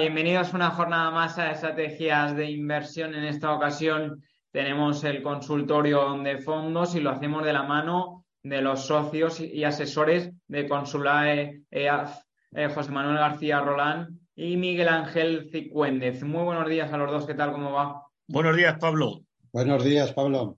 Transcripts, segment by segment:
Bienvenidos una jornada más a Estrategias de Inversión. En esta ocasión tenemos el consultorio de fondos y lo hacemos de la mano de los socios y asesores de Consulae EAF, eh, José Manuel García Rolán y Miguel Ángel Cicuéndez. Muy buenos días a los dos, ¿qué tal? ¿Cómo va? Buenos días, Pablo. Buenos días, Pablo.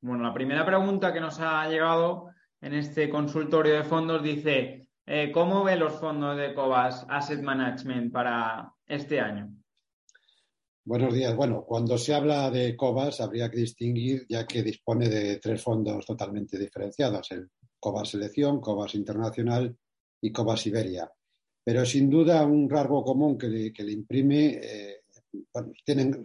Bueno, la primera pregunta que nos ha llegado en este consultorio de fondos dice, eh, ¿Cómo ve los fondos de Cobas Asset Management para este año? Buenos días. Bueno, cuando se habla de Cobas habría que distinguir ya que dispone de tres fondos totalmente diferenciados, el Cobas Selección, Cobas Internacional y Cobas Iberia. Pero sin duda un rasgo común que le, imprime, eh, bueno, tienen,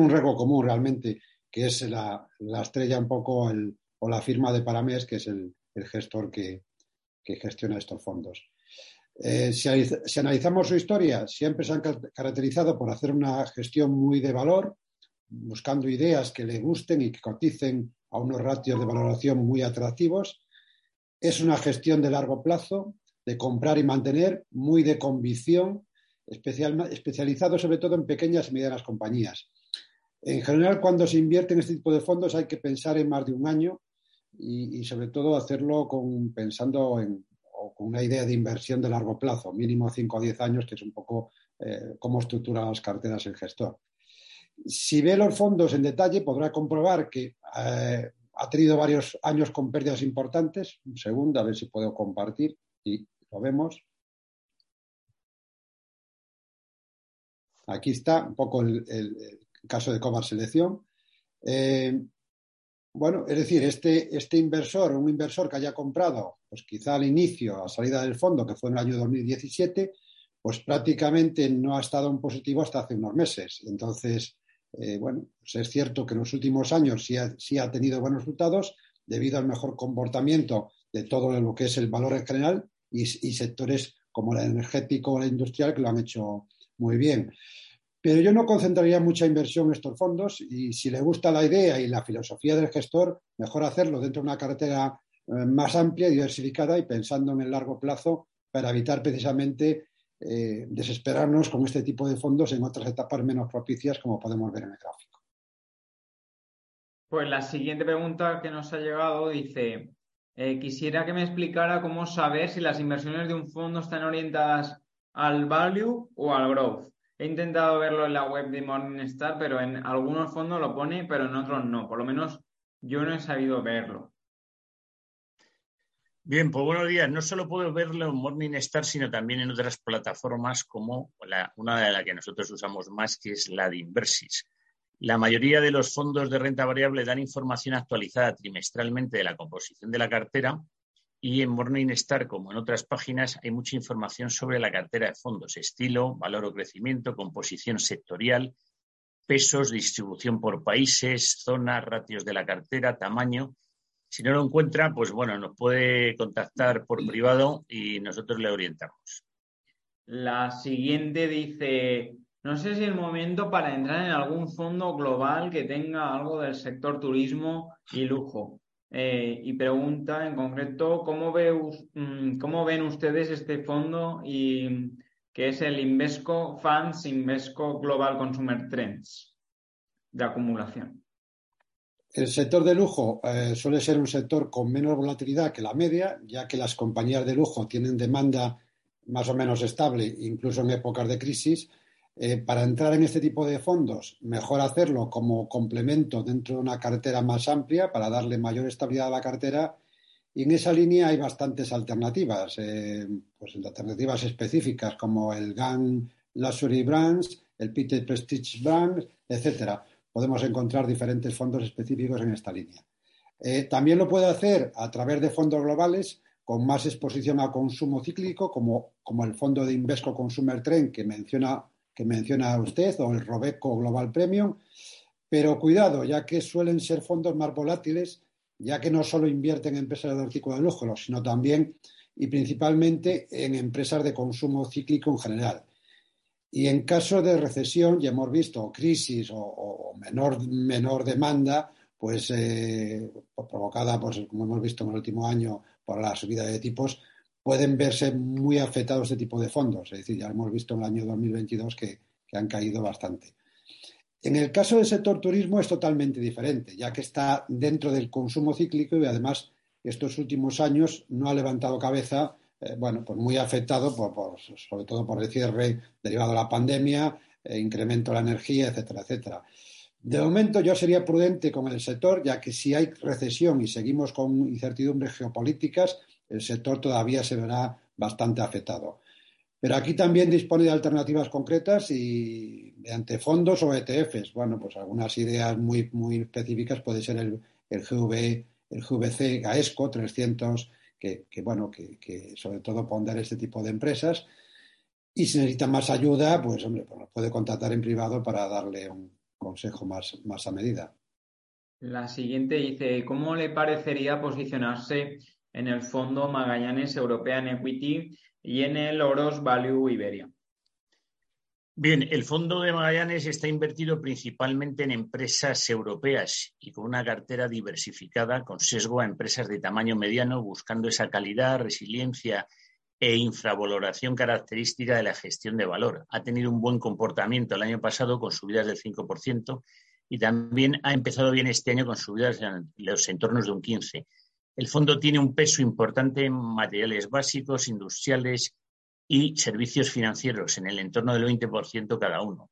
un rasgo común realmente, que es la, estrella un poco o la firma de Paramés, que es el gestor que, que gestiona estos fondos. Eh, si, analizamos su historia, siempre se han caracterizado por hacer una gestión muy de valor, buscando ideas que le gusten y que coticen a unos ratios de valoración muy atractivos. Es una gestión de largo plazo, de comprar y mantener, muy de convicción, especializado sobre todo en pequeñas y medianas compañías. En general, cuando se invierte en este tipo de fondos hay que pensar en más de un año y, sobre todo hacerlo pensando en con una idea de inversión de largo plazo, mínimo 5 o 10 años, que es un poco eh, cómo estructura las carteras el gestor. Si ve los fondos en detalle, podrá comprobar que eh, ha tenido varios años con pérdidas importantes. Un segundo, a ver si puedo compartir y lo vemos. Aquí está un poco el, caso de Cobar Selección. Eh, bueno, es decir, este, este inversor, un inversor que haya comprado, pues quizá al inicio, a salida del fondo, que fue en el año 2017, pues prácticamente no ha estado en positivo hasta hace unos meses. Entonces, eh, bueno, pues es cierto que en los últimos años sí ha, sí ha, tenido buenos resultados debido al mejor comportamiento de todo lo que es el valor en general y, y sectores como el energético o el industrial que lo han hecho muy bien. Pero yo no concentraría mucha inversión en estos fondos y si le gusta la idea y la filosofía del gestor, mejor hacerlo dentro de una cartera eh, más amplia y diversificada y pensando en el largo plazo para evitar precisamente eh, desesperarnos con este tipo de fondos en otras etapas menos propicias, como podemos ver en el gráfico. Pues la siguiente pregunta que nos ha llegado dice, eh, quisiera que me explicara cómo saber si las inversiones de un fondo están orientadas al value o al growth. He intentado verlo en la web de Morningstar, pero en algunos fondos lo pone, pero en otros no. Por lo menos yo no he sabido verlo. Bien, pues buenos días. No solo puedo verlo en Morningstar, sino también en otras plataformas como una de las que nosotros usamos más, que es la de Inversis. La mayoría de los fondos de renta variable dan información actualizada trimestralmente de la composición de la cartera y en Morningstar, como en otras páginas, hay mucha información sobre la cartera de fondos, estilo, valor o crecimiento, composición sectorial, pesos, distribución por países, zonas, ratios de la cartera, tamaño. Si no lo encuentra, pues bueno, nos puede contactar por privado y nosotros le orientamos. La siguiente dice, no sé si es el momento para entrar en algún fondo global que tenga algo del sector turismo y lujo. Eh, y pregunta en concreto ¿cómo, ve, mm, ven ustedes este fondo y que es el Invesco Funds Invesco Global Consumer Trends de acumulación. El sector de lujo eh, suele ser un sector con menos volatilidad que la media, ya que las compañías de lujo tienen demanda más o menos estable, incluso en épocas de crisis, eh, para entrar en este tipo de fondos, mejor hacerlo como complemento dentro de una cartera más amplia para darle mayor estabilidad a la cartera. Y en esa línea hay bastantes alternativas, eh, pues alternativas específicas como el GAN Luxury Brands, el Peter Prestige Brands, etcétera. Podemos encontrar diferentes fondos específicos en esta línea. Eh, también lo puede hacer a través de fondos globales con más exposición a consumo cíclico, como, como el fondo de Invesco Consumer Trend que menciona que menciona usted o el Robeco Global Premium. Pero cuidado, ya que suelen ser fondos más volátiles, ya que no solo invierten en empresas de artículos de lujo, sino también y principalmente en empresas de consumo cíclico en general. Y en caso de recesión, ya hemos visto crisis o, menor, menor demanda, pues, eh, provocada, pues, como hemos visto en el último año, por la subida de tipos, pueden verse muy afectados este tipo de fondos. Es decir, ya hemos visto en el año 2022 que, que han caído bastante. En el caso del sector turismo es totalmente diferente, ya que está dentro del consumo cíclico y además estos últimos años no ha levantado cabeza, eh, bueno, pues muy afectado por, sobre todo por el cierre derivado de la pandemia, eh, incremento de la energía, etcétera, etcétera. De momento yo sería prudente con el sector, ya que si hay recesión y seguimos con incertidumbres geopolíticas, el sector todavía se verá bastante afectado. Pero aquí también dispone de alternativas concretas y mediante fondos o ETFs. Bueno, pues algunas ideas muy, muy específicas puede ser el, el, GV, el GVC Gaesco 300, que, bueno, que, sobre todo pondera este tipo de empresas. Y si necesita más ayuda, pues hombre, pues puede contactar en privado para darle un consejo más, más a medida. La siguiente dice, ¿cómo le parecería posicionarse en el fondo Magallanes European Equity y en el Oros Value Iberia. Bien, el fondo de Magallanes está invertido principalmente en empresas europeas y con una cartera diversificada con sesgo a empresas de tamaño mediano, buscando esa calidad, resiliencia e infravaloración característica de la gestión de valor. Ha tenido un buen comportamiento el año pasado con subidas del 5% y también ha empezado bien este año con subidas en los entornos de un 15%. El fondo tiene un peso importante en materiales básicos, industriales y servicios financieros, en el entorno del 20% cada uno.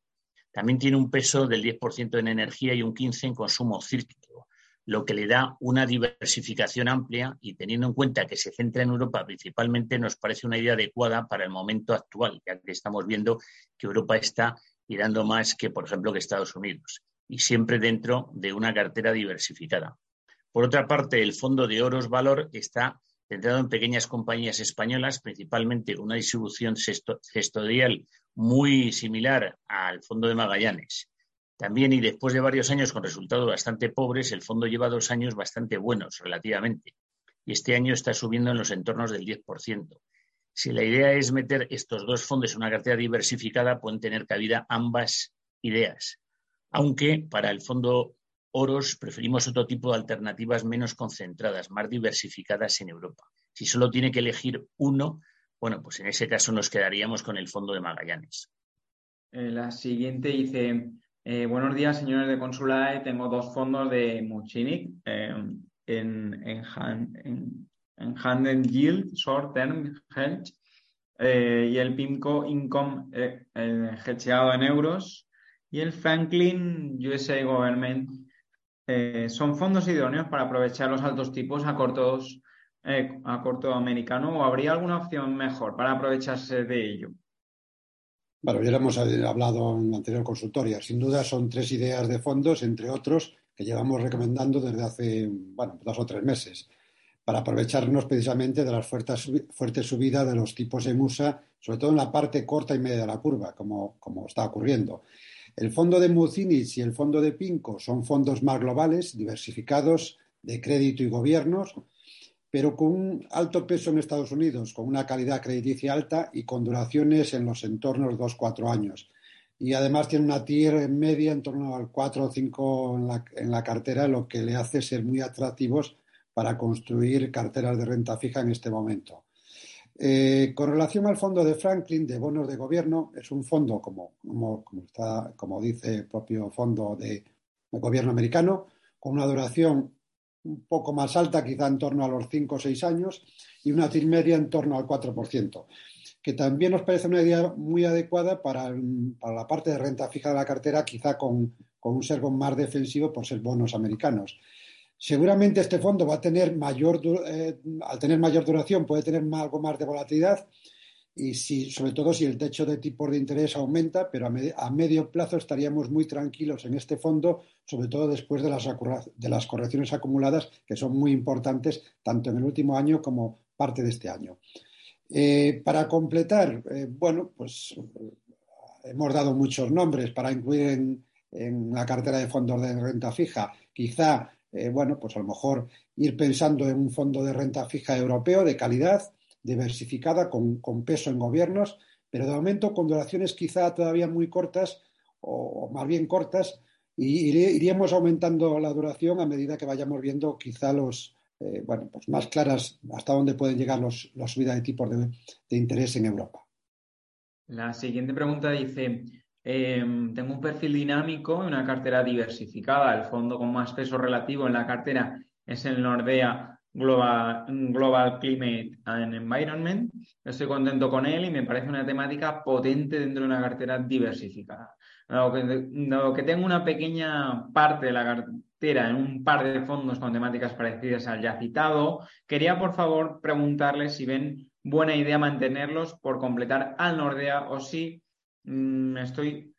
También tiene un peso del 10% en energía y un 15% en consumo cíclico, lo que le da una diversificación amplia y teniendo en cuenta que se centra en Europa principalmente, nos parece una idea adecuada para el momento actual, ya que estamos viendo que Europa está tirando más que, por ejemplo, que Estados Unidos, y siempre dentro de una cartera diversificada. Por otra parte, el fondo de Oros Valor está centrado en pequeñas compañías españolas, principalmente una distribución gestorial muy similar al fondo de Magallanes. También, y después de varios años con resultados bastante pobres, el fondo lleva dos años bastante buenos relativamente. Y este año está subiendo en los entornos del 10%. Si la idea es meter estos dos fondos en una cartera diversificada, pueden tener cabida ambas ideas. Aunque para el fondo oros, preferimos otro tipo de alternativas menos concentradas, más diversificadas en Europa. Si solo tiene que elegir uno, bueno, pues en ese caso nos quedaríamos con el fondo de Magallanes. Eh, la siguiente dice, eh, buenos días, señores de Consulae, tengo dos fondos de Muchinic eh, en, en, Hand and Yield, Short Term Hedge, y el PIMCO Income hedgeado en euros, y el Franklin USA Government eh, son fondos idóneos para aprovechar los altos tipos a cortos eh, a corto americano o habría alguna opción mejor para aprovecharse de ello? Bueno, ya lo hemos hablado en la anterior consultoria. Sin duda son tres ideas de fondos, entre otros, que llevamos recomendando desde hace, bueno, dos o tres meses, para aprovecharnos precisamente de las fuertes, fuertes subidas de los tipos en USA, sobre todo en la parte corta y media de la curva, como, como está ocurriendo. El fondo de Mucinich y el fondo de Pinco son fondos más globales, diversificados, de crédito y gobiernos, pero con un alto peso en Estados Unidos, con una calidad crediticia alta y con duraciones en los entornos de 2-4 años. Y además tiene una TIR media en torno al 4 o 5 en la, en la cartera, lo que le hace ser muy atractivos para construir carteras de renta fija en este momento. Eh, con relación al fondo de Franklin de bonos de gobierno, es un fondo, como, dice el propio fondo de, gobierno americano, con una duración un poco más alta, quizá en torno a los 5 o 6 años, y una media en torno al 4%, que también nos parece una idea muy adecuada para, la parte de renta fija de la cartera, quizá con, con un servo más defensivo por ser bonos americanos. Seguramente este fondo va a tener mayor, eh, al tener mayor duración, puede tener algo más de volatilidad y si, sobre todo si el techo de tipos de interés aumenta, pero a, medio plazo estaríamos muy tranquilos en este fondo, sobre todo después de las, correcciones acumuladas, que son muy importantes tanto en el último año como parte de este año. Eh, para completar, eh, bueno, pues hemos dado muchos nombres para incluir en, en la cartera de fondos de renta fija. Quizá eh, bueno, pues a lo mejor ir pensando en un fondo de renta fija europeo de calidad, diversificada, con, peso en gobiernos, pero de momento con duraciones quizá todavía muy cortas o, más bien cortas, y iríamos aumentando la duración a medida que vayamos viendo quizá los, eh, bueno, pues más claras hasta dónde pueden llegar los, las subidas de tipos de, interés en Europa. La siguiente pregunta dice, em, tengo un perfil dinámico y una cartera diversificada. El fondo con más peso relativo en la cartera es el Nordea Global, Global Climate and Environment. Estoy contento con él y me parece una temática potente dentro de una cartera diversificada. Dado que, que tengo una pequeña parte de la cartera en un par de fondos con temáticas parecidas al ya citado, quería por favor preguntarles si ven buena idea mantenerlos por completar al Nordea o si me mm, estoy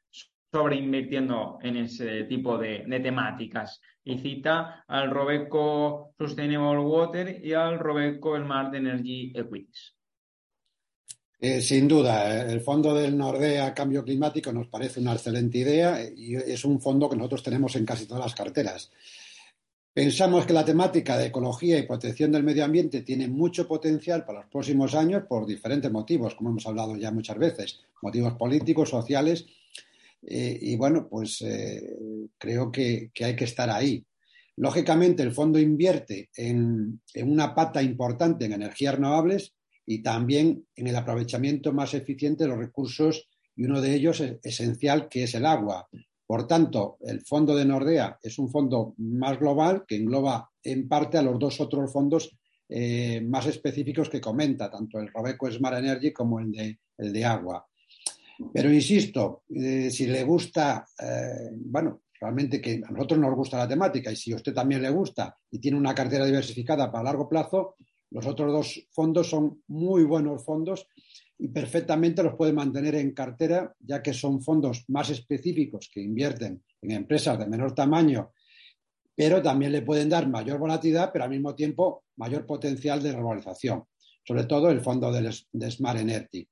sobreinvirtiendo en ese tipo de, temáticas. Y cita al Robeco Sustainable Water y al Robeco Smart Energy Equities. Eh, sin duda, eh, el fondo del Nordea Cambio Climático nos parece una excelente idea y es un fondo que nosotros tenemos en casi todas las carteras. Pensamos que la temática de ecología y protección del medio ambiente tiene mucho potencial para los próximos años por diferentes motivos, como hemos hablado ya muchas veces, motivos políticos, sociales, eh, y bueno, pues creo que, hay que estar ahí. Lógicamente, el fondo invierte en una pata importante en energías renovables y también en el aprovechamiento más eficiente de los recursos y uno de ellos es esencial que es el agua. Por tanto, el fondo de Nordea es un fondo más global que engloba en parte a los dos otros fondos eh, más específicos que comenta, tanto el Robeco Smart Energy como el de, el de agua. Pero insisto, eh, si le gusta, eh, bueno, realmente que a nosotros nos gusta la temática y si a usted también le gusta y tiene una cartera diversificada para largo plazo, los otros dos fondos son muy buenos fondos y perfectamente los puede mantener en cartera, ya que son fondos más específicos que invierten en empresas de menor tamaño, pero también le pueden dar mayor volatilidad, pero al mismo tiempo mayor potencial de revalorización, sobre todo el fondo de Smart Energy.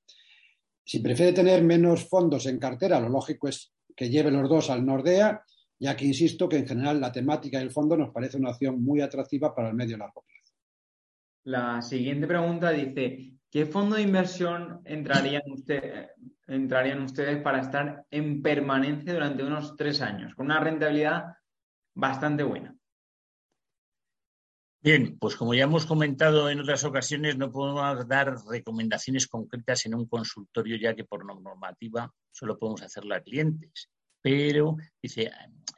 Si prefiere tener menos fondos en cartera, lo lógico es que lleve los dos al Nordea, ya que insisto que en general la temática del fondo nos parece una opción muy atractiva para el medio y largo plazo. La siguiente pregunta dice, ¿qué fondo de inversión entrarían, ustedes para estar en permanencia durante unos tres años, con una rentabilidad bastante buena? Bien, pues como ya hemos comentado en otras ocasiones, no podemos dar recomendaciones concretas en un consultorio, ya que por normativa solo podemos hacerlo a clientes. Pero dice,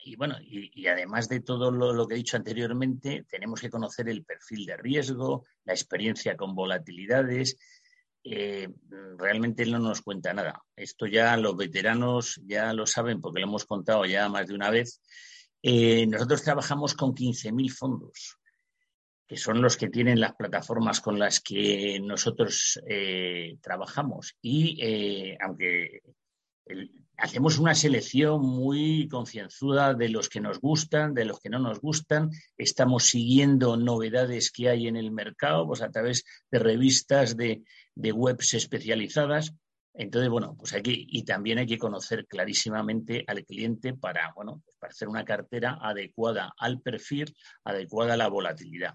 y bueno, y, además de todo lo, que he dicho anteriormente, tenemos que conocer el perfil de riesgo, la experiencia con volatilidades. Eh, realmente no nos cuenta nada. Esto ya los veteranos ya lo saben porque lo hemos contado ya más de una vez. Eh, nosotros trabajamos con 15.000 fondos, que son los que tienen las plataformas con las que nosotros eh, trabajamos. Y aunque hacemos una selección muy concienzuda de los que nos gustan, de los que no nos gustan. Estamos siguiendo novedades que hay en el mercado, pues a través de revistas, de, webs especializadas. Entonces, bueno, pues aquí y también hay que conocer clarísimamente al cliente para, bueno, pues para hacer una cartera adecuada al perfil, adecuada a la volatilidad.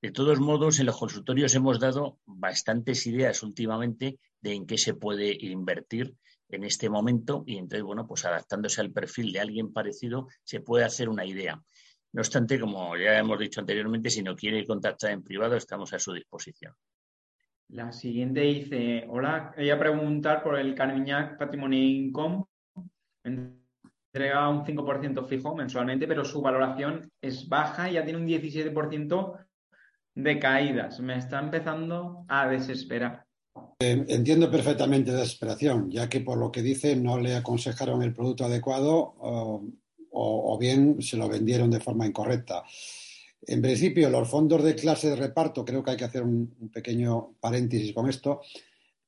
De todos modos, en los consultorios hemos dado bastantes ideas últimamente de en qué se puede invertir en este momento y entonces, bueno, pues adaptándose al perfil de alguien parecido se puede hacer una idea. No obstante, como ya hemos dicho anteriormente, si no quiere contactar en privado, estamos a su disposición. La siguiente dice, hola, quería preguntar por el Carmiñac Patrimonio Income. Entrega un 5% fijo mensualmente, pero su valoración es baja y ya tiene un 17% de caídas. Me está empezando a desesperar. Eh, entiendo perfectamente la desesperación, ya que por lo que dice no le aconsejaron el producto adecuado o, bien se lo vendieron de forma incorrecta. En principio, los fondos de clase de reparto, creo que hay que hacer un, pequeño paréntesis con esto,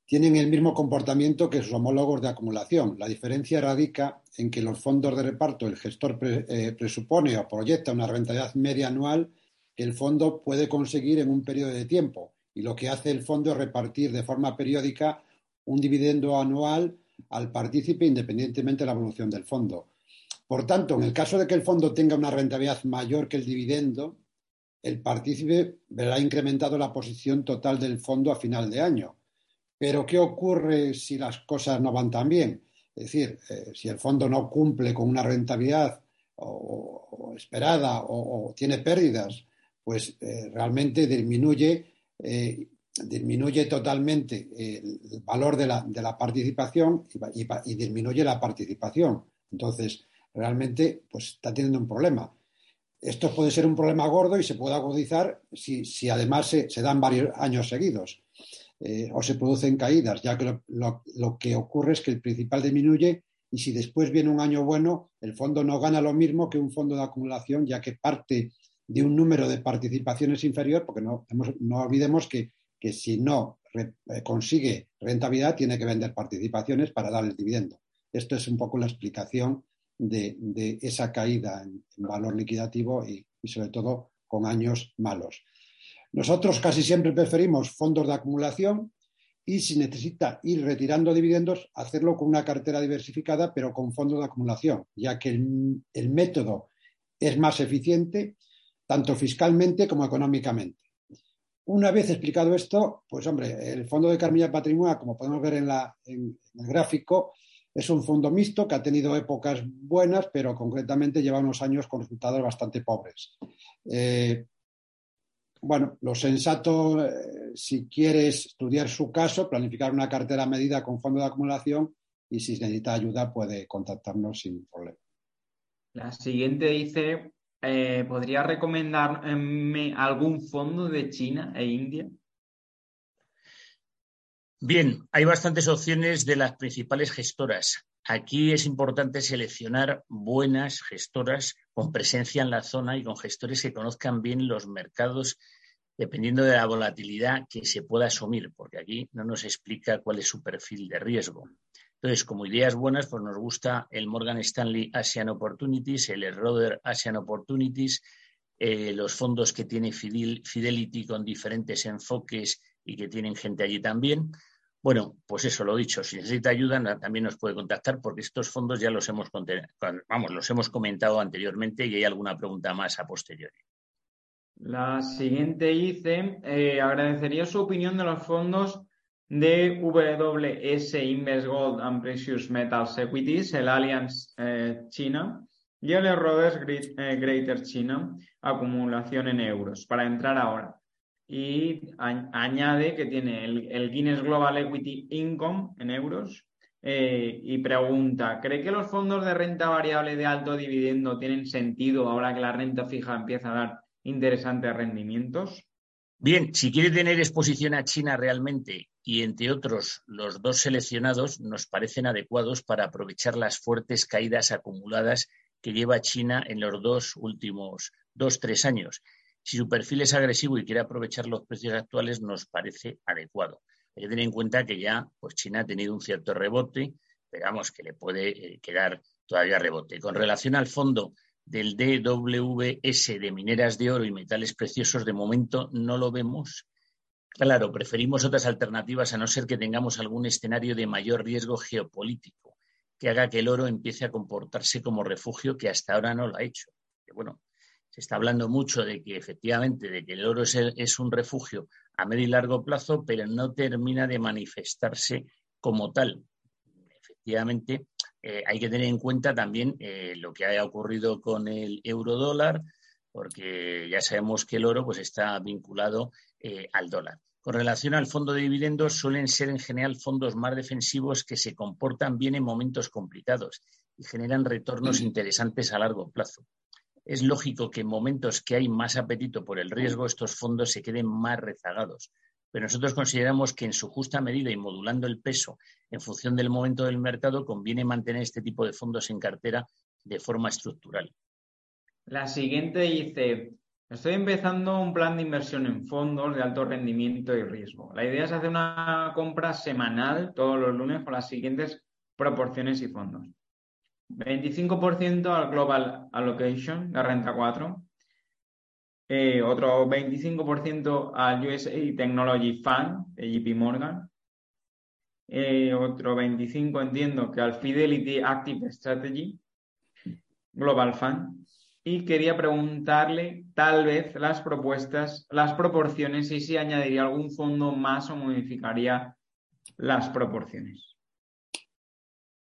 tienen el mismo comportamiento que sus homólogos de acumulación. La diferencia radica en que los fondos de reparto el gestor eh, presupone o proyecta una rentabilidad media anual que el fondo puede conseguir en un periodo de tiempo y lo que hace el fondo es repartir de forma periódica un dividendo anual al partícipe independientemente de la evolución del fondo. Por tanto, en el caso de que el fondo tenga una rentabilidad mayor que el dividendo, el partícipe verá incrementado la posición total del fondo a final de año. Pero, ¿qué ocurre si las cosas no van tan bien? Es decir, eh, si el fondo no cumple con una rentabilidad o, esperada o, tiene pérdidas pues eh, realmente disminuye, eh, disminuye totalmente el valor de la, de la participación y, disminuye la participación. Entonces, realmente, pues está teniendo un problema. Esto puede ser un problema gordo y se puede agudizar si, si además se, se, dan varios años seguidos eh, o se producen caídas, ya que lo, lo que ocurre es que el principal disminuye y si después viene un año bueno, el fondo no gana lo mismo que un fondo de acumulación, ya que parte de un número de participaciones inferior, porque no, no olvidemos que, que, si no eh, consigue rentabilidad, tiene que vender participaciones para dar el dividendo. Esto es un poco la explicación de, de esa caída en, valor liquidativo y, y, sobre todo, con años malos. Nosotros casi siempre preferimos fondos de acumulación y si necesita ir retirando dividendos, hacerlo con una cartera diversificada, pero con fondos de acumulación, ya que el, el método es más eficiente tanto fiscalmente como económicamente. Una vez explicado esto, pues hombre, el Fondo de Carmilla Patrimonio, como podemos ver en, la, en, el gráfico, es un fondo mixto que ha tenido épocas buenas, pero concretamente lleva unos años con resultados bastante pobres. Eh, bueno, lo sensato, eh, si quieres estudiar su caso, planificar una cartera medida con fondo de acumulación y si necesita ayuda puede contactarnos sin problema. La siguiente dice, eh, ¿podría recomendarme algún fondo de China e India? Bien, hay bastantes opciones de las principales gestoras. Aquí es importante seleccionar buenas gestoras con presencia en la zona y con gestores que conozcan bien los mercados dependiendo de la volatilidad que se pueda asumir, porque aquí no nos explica cuál es su perfil de riesgo. Entonces, como ideas buenas, pues nos gusta el Morgan Stanley Asian Opportunities, el Roder Asian Opportunities, eh, los fondos que tiene Fidelity con diferentes enfoques y que tienen gente allí también. Bueno, pues eso lo dicho, si necesita ayuda también nos puede contactar porque estos fondos ya los hemos, vamos, los hemos comentado anteriormente y hay alguna pregunta más a posteriori. La siguiente dice, eh, agradecería su opinión de los fondos de WS Invest Gold and Precious Metals Equities, el Alliance eh, China y el Rhodes eh, Greater China, acumulación en euros, para entrar ahora y añade que tiene el, el, Guinness Global Equity Income en euros eh, y pregunta, ¿cree que los fondos de renta variable de alto dividendo tienen sentido ahora que la renta fija empieza a dar interesantes rendimientos? Bien, si quiere tener exposición a China realmente y entre otros los dos seleccionados nos parecen adecuados para aprovechar las fuertes caídas acumuladas que lleva China en los dos últimos dos, tres años si su perfil es agresivo y quiere aprovechar los precios actuales, nos parece adecuado. Hay que tener en cuenta que ya pues China ha tenido un cierto rebote, esperamos que le puede eh, quedar todavía rebote. Con relación al fondo del DWS de mineras de oro y metales preciosos, de momento no lo vemos. Claro, preferimos otras alternativas a no ser que tengamos algún escenario de mayor riesgo geopolítico que haga que el oro empiece a comportarse como refugio que hasta ahora no lo ha hecho. Bueno, se está hablando mucho de que efectivamente de que el oro es, es, un refugio a medio y largo plazo, pero no termina de manifestarse como tal. Efectivamente, eh, hay que tener en cuenta también eh, lo que haya ocurrido con el euro dólar, porque ya sabemos que el oro pues, está vinculado eh, al dólar. Con relación al fondo de dividendos, suelen ser en general fondos más defensivos que se comportan bien en momentos complicados y generan retornos interesantes a largo plazo es lógico que en momentos que hay más apetito por el riesgo, estos fondos se queden más rezagados. Pero nosotros consideramos que en su justa medida y modulando el peso en función del momento del mercado, conviene mantener este tipo de fondos en cartera de forma estructural. La siguiente dice, estoy empezando un plan de inversión en fondos de alto rendimiento y riesgo. La idea es hacer una compra semanal todos los lunes con las siguientes proporciones y fondos. 25% al Global Allocation, la renta 4. Eh, otro 25% al USA Technology Fund de JP Morgan. Eh, otro 25 entiendo que al Fidelity Active Strategy Global Fund. Y quería preguntarle tal vez las propuestas, las proporciones y si añadiría algún fondo más o modificaría las proporciones.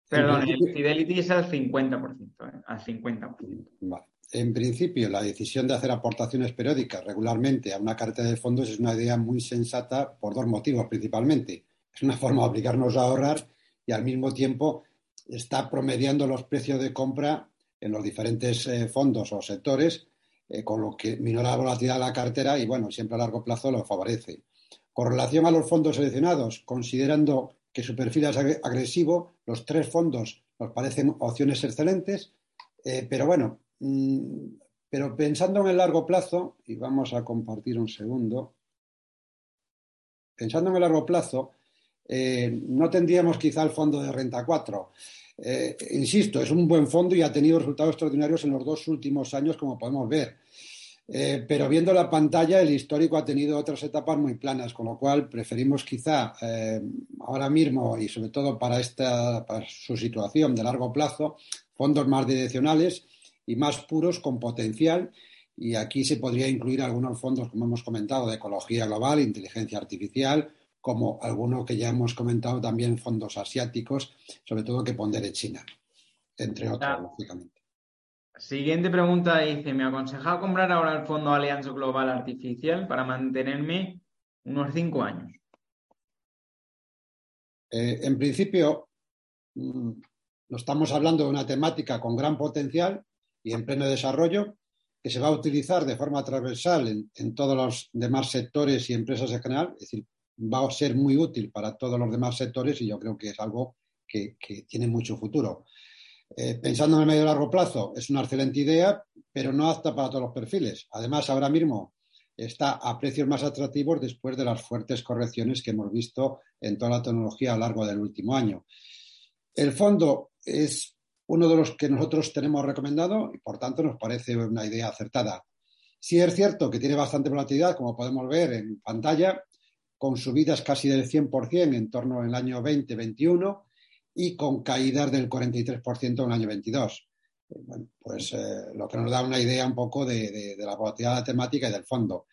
Perdón, el Fidelity es al 50%, ¿eh? al 50%. Vale. en principio, la decisión de hacer aportaciones periódicas regularmente a una cartera de fondos es una idea muy sensata por dos motivos principalmente. Es una forma de obligarnos a ahorrar y al mismo tiempo está promediando los precios de compra en los diferentes eh, fondos o sectores, eh, con lo que minora la volatilidad de la cartera y, bueno, siempre a largo plazo lo favorece. Con relación a los fondos seleccionados, considerando que su perfil es agresivo, los tres fondos nos parecen opciones excelentes, eh, pero bueno, mm, pero pensando en el largo plazo, y vamos a compartir un segundo, pensando en el largo plazo, no tendríamos quizá el fondo de renta 4. Eh, insisto, es un buen fondo y ha tenido resultados extraordinarios en los dos últimos años, como podemos ver. Eh, pero viendo la pantalla, el histórico ha tenido otras etapas muy planas, con lo cual preferimos quizá eh, ahora mismo y sobre todo para, esta, para su situación de largo plazo, fondos más direccionales y más puros con potencial. Y aquí se podría incluir algunos fondos, como hemos comentado, de ecología global, inteligencia artificial como alguno que ya hemos comentado también fondos asiáticos, sobre todo que pondere China, entre otros, lógicamente. Siguiente pregunta dice, ¿me aconseja comprar ahora el fondo Alianza Global Artificial para mantenerme unos cinco años? Eh, en principio, mm, no estamos hablando de una temática con gran potencial y en pleno desarrollo que se va a utilizar de forma transversal en, en todos los demás sectores y empresas en general, es decir, va a ser muy útil para todos los demás sectores y yo creo que es algo que, tiene mucho futuro. Eh, pensando en el medio y largo plazo, es una excelente idea, pero no apta para todos los perfiles. Además, ahora mismo está a precios más atractivos después de las fuertes correcciones que hemos visto en toda la tecnología a lo largo del último año. El fondo es uno de los que nosotros tenemos recomendado y, por tanto, nos parece una idea acertada. Sí es cierto que tiene bastante volatilidad, como podemos ver en pantalla, con subidas casi del 100% en torno al año 2021 y con caídas del 43% en el año 22. Bueno, pues eh, lo que nos da una idea un poco de, la volatilidad de la temática y del fondo.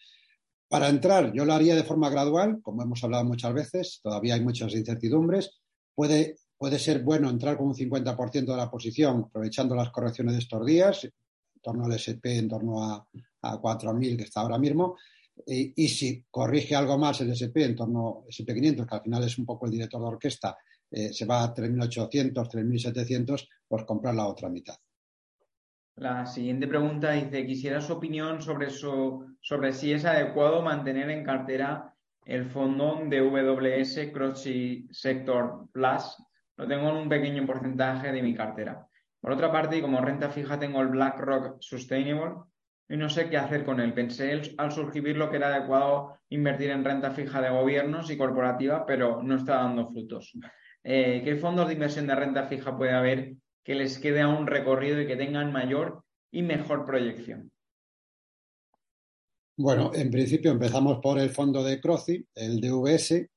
Para entrar, yo lo haría de forma gradual, como hemos hablado muchas veces, todavía hay muchas incertidumbres. Puede, puede ser bueno entrar con un 50% de la posición, aprovechando las correcciones de estos días, en torno al SP, en torno a, a 4.000 que está ahora mismo, y, si corrige algo más el SP en torno a SP500, que al final es un poco el director de orquesta, eh, se va a 3.800, 3.700, pues comprar la otra mitad. La siguiente pregunta dice, quisiera su opinión sobre, sobre si es adecuado mantener en cartera el fondo de WS Crossy Sector Plus. Lo tengo en un pequeño porcentaje de mi cartera. Por otra parte, y como renta fija tengo el BlackRock Sustainable, y no sé qué hacer con él. Pensé al suscribir lo que era adecuado invertir en renta fija de gobiernos y corporativa, pero no está dando frutos. Eh, ¿Qué fondos de inversión de renta fija puede haber que les quede a un recorrido y que tengan mayor y mejor proyección? Bueno, en principio empezamos por el fondo de CROCI, el DVS.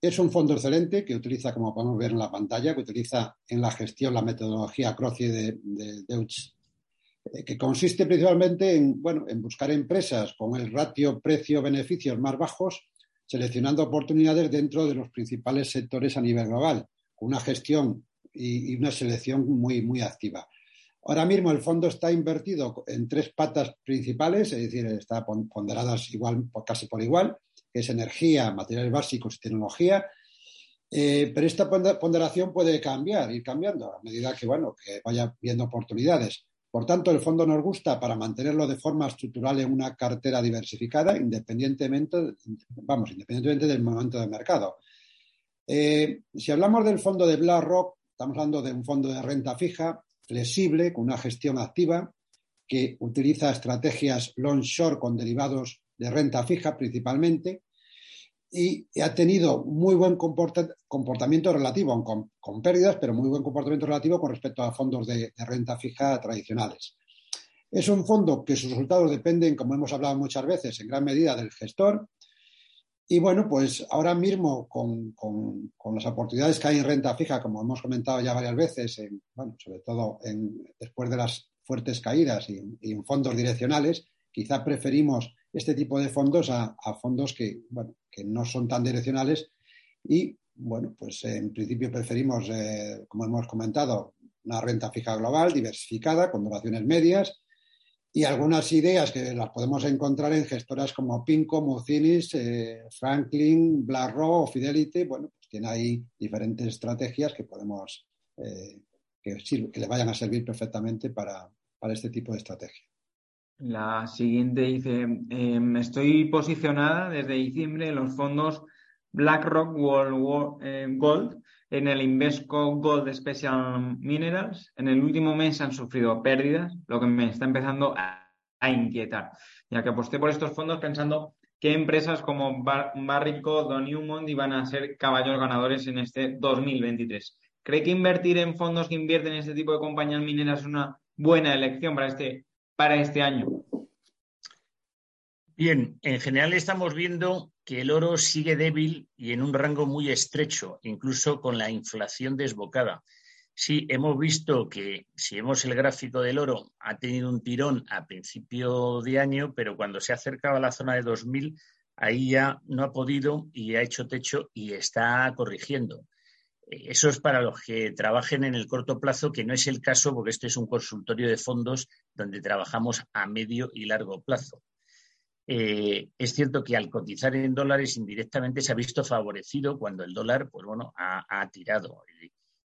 Es un fondo excelente que utiliza, como podemos ver en la pantalla, que utiliza en la gestión la metodología CROCI de, de Deutsche que consiste principalmente en, bueno, en buscar empresas con el ratio precio-beneficios más bajos, seleccionando oportunidades dentro de los principales sectores a nivel global, con una gestión y, una selección muy, muy activa. Ahora mismo el fondo está invertido en tres patas principales, es decir, está ponderadas igual, casi por igual, que es energía, materiales básicos y tecnología. Eh, pero esta ponderación puede cambiar, ir cambiando a medida que, bueno, que vaya viendo oportunidades. Por tanto, el fondo nos gusta para mantenerlo de forma estructural en una cartera diversificada, independientemente, vamos, independientemente del momento de mercado. Eh, si hablamos del fondo de BlackRock, estamos hablando de un fondo de renta fija, flexible, con una gestión activa, que utiliza estrategias long short con derivados de renta fija principalmente, y ha tenido muy buen comportamiento relativo, con, pérdidas, pero muy buen comportamiento relativo con respecto a fondos de, renta fija tradicionales. Es un fondo que sus resultados dependen, como hemos hablado muchas veces, en gran medida del gestor. Y bueno, pues ahora mismo con, las oportunidades que hay en renta fija, como hemos comentado ya varias veces, bueno, sobre todo después de las fuertes caídas y, y en fondos direccionales, quizá preferimos este tipo de fondos a, fondos que, bueno, que no son tan direccionales y, bueno, pues en principio preferimos, eh, como hemos comentado, una renta fija global, diversificada, con duraciones medias y algunas ideas que las podemos encontrar en gestoras como Pinco, Mucinis, eh, Franklin, BlackRock o Fidelity. Bueno, pues tiene ahí diferentes estrategias que podemos, eh, que, que, le vayan a servir perfectamente para, para este tipo de estrategia. La siguiente dice, em, estoy posicionada desde diciembre en los fondos BlackRock World, eh, Gold en el Invesco Gold Special Minerals. En el último mes han sufrido pérdidas, lo que me está empezando a, inquietar, ya que aposté por estos fondos pensando que empresas como Barrico o Newmont iban a ser caballos ganadores en este 2023. ¿Cree que invertir en fondos que invierten en este tipo de compañías mineras es una buena elección para este, para este año? Bien, en general estamos viendo que el oro sigue débil y en un rango muy estrecho, incluso con la inflación desbocada. Sí, hemos visto que si vemos el gráfico del oro, ha tenido un tirón a principio de año, pero cuando se ha acercado a la zona de 2000, ahí ya no ha podido y ha hecho techo y está corrigiendo. Eso es para los que trabajen en el corto plazo, que no es el caso porque este es un consultorio de fondos donde trabajamos a medio y largo plazo. Eh, es cierto que al cotizar en dólares indirectamente se ha visto favorecido cuando el dólar, pues bueno, ha, tirado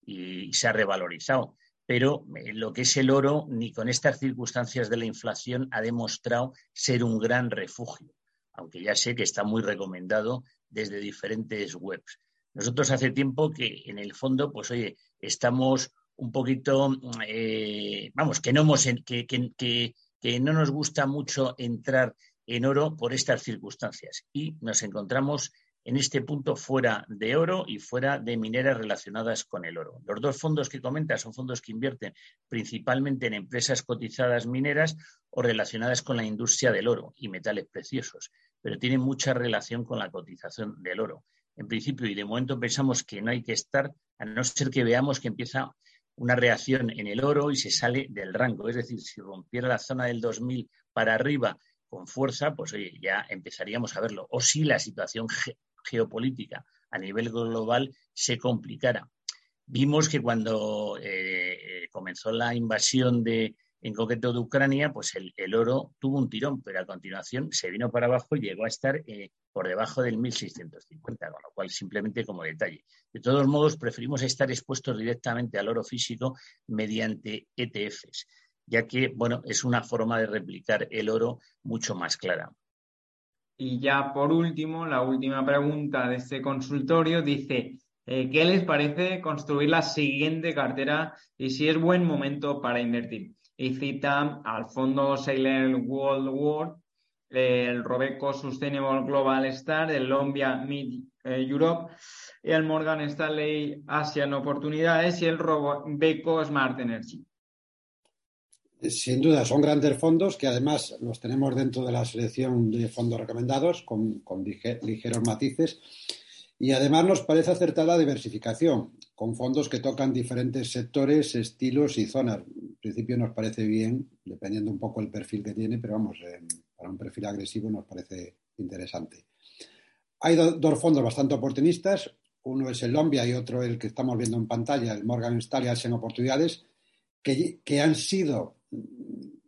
y, se ha revalorizado. Pero eh, lo que es el oro, ni con estas circunstancias de la inflación, ha demostrado ser un gran refugio, aunque ya sé que está muy recomendado desde diferentes webs. Nosotros hace tiempo que en el fondo, pues oye, estamos un poquito, eh, vamos, que no, hemos, que, que no nos gusta mucho entrar en oro por estas circunstancias y nos encontramos en este punto fuera de oro y fuera de mineras relacionadas con el oro. Los dos fondos que comenta son fondos que invierten principalmente en empresas cotizadas mineras o relacionadas con la industria del oro y metales preciosos, pero tienen mucha relación con la cotización del oro. En principio y de momento pensamos que no hay que estar, a no ser que veamos que empieza una reacción en el oro y se sale del rango. Es decir, si rompiera la zona del 2000 para arriba con fuerza, pues oye, ya empezaríamos a verlo. O si la situación geopolítica a nivel global se complicara. Vimos que cuando eh, comenzó la invasión de, en concreto de Ucrania, pues el, oro tuvo un tirón, pero a continuación se vino para abajo y llegó a estar eh, por debajo del 1650, con lo cual simplemente como detalle. De todos modos, preferimos estar expuestos directamente al oro físico mediante ETFs ya que, bueno, es una forma de replicar el oro mucho más clara. Y ya por último, la última pregunta de este consultorio dice, eh, ¿qué les parece construir la siguiente cartera y si es buen momento para invertir? Y cita al fondo Sailor World War, el Robeco Sustainable Global Star, el Lombia Mid eh, Europe, el Morgan Stanley Asian Oportunidades y el Robeco Smart Energy. Sin duda, son grandes fondos que además los tenemos dentro de la selección de fondos recomendados con, ligeros matices y además nos parece acertada la diversificación con fondos que tocan diferentes sectores, estilos y zonas. Principio nos parece bien, dependiendo un poco el perfil que tiene, pero vamos, eh, para un perfil agresivo nos parece interesante. Hay dos fondos bastante oportunistas, uno es el Lombia y otro el que estamos viendo en pantalla, el Morgan Stanley en Oportunidades, que, han sido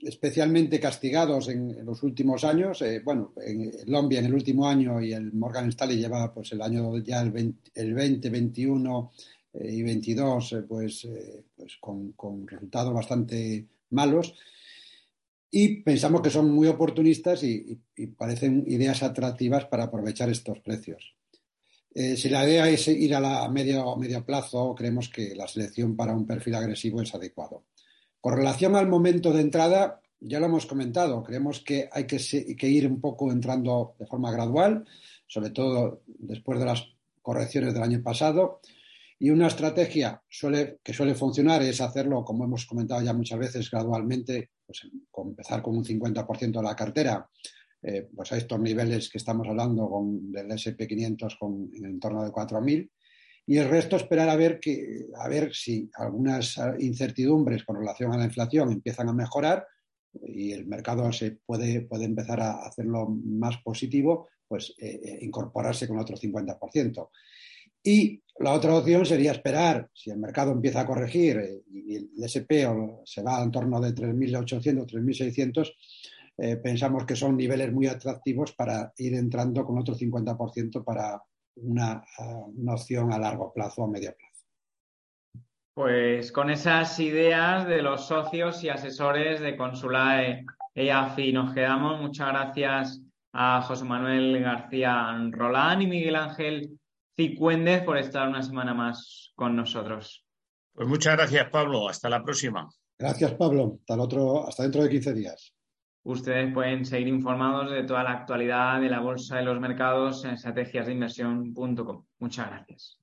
especialmente castigados en, los últimos años. Eh, bueno, en Lombia en el último año y el Morgan Stanley lleva pues el año ya el 20, el 21 eh, y 22 eh, pues, pues con, resultados bastante malos. Y pensamos que son muy oportunistas y, parecen ideas atractivas para aprovechar estos precios. si la idea es ir a, la, medio, medio plazo, creemos que la selección para un perfil agresivo es adecuado. Con relación al momento de entrada, ya lo hemos comentado, creemos que hay que, ir un poco entrando de forma gradual, sobre todo después de las correcciones del año pasado. Y una estrategia que suele funcionar es hacerlo, como hemos comentado ya muchas veces, gradualmente, pues, empezar con un 50% de la cartera, eh, pues a estos niveles que estamos hablando con, del SP500 con, en el entorno de 4.000 y el resto esperar a ver, que, a ver si algunas incertidumbres con relación a la inflación empiezan a mejorar y el mercado se puede, puede empezar a hacerlo más positivo, pues eh, eh, incorporarse con otro 50%. Y la otra opción sería esperar, si el mercado empieza a corregir eh, y el SP se va en torno de 3.800, 3.600, eh, pensamos que son niveles muy atractivos para ir entrando con otro 50% para una, una opción a largo plazo o a medio plazo. Pues con esas ideas de los socios y asesores de Consulae EAFI nos quedamos. Muchas gracias a José Manuel García Rolán y Miguel Ángel Cicuéndez por estar una semana más con nosotros. Pues muchas gracias, Pablo. Hasta la próxima. Gracias, Pablo. Hasta, el otro, hasta dentro de 15 días. Ustedes pueden seguir informados de toda la actualidad de la bolsa de los mercados en estrategiasdeinversión.com. Muchas gracias.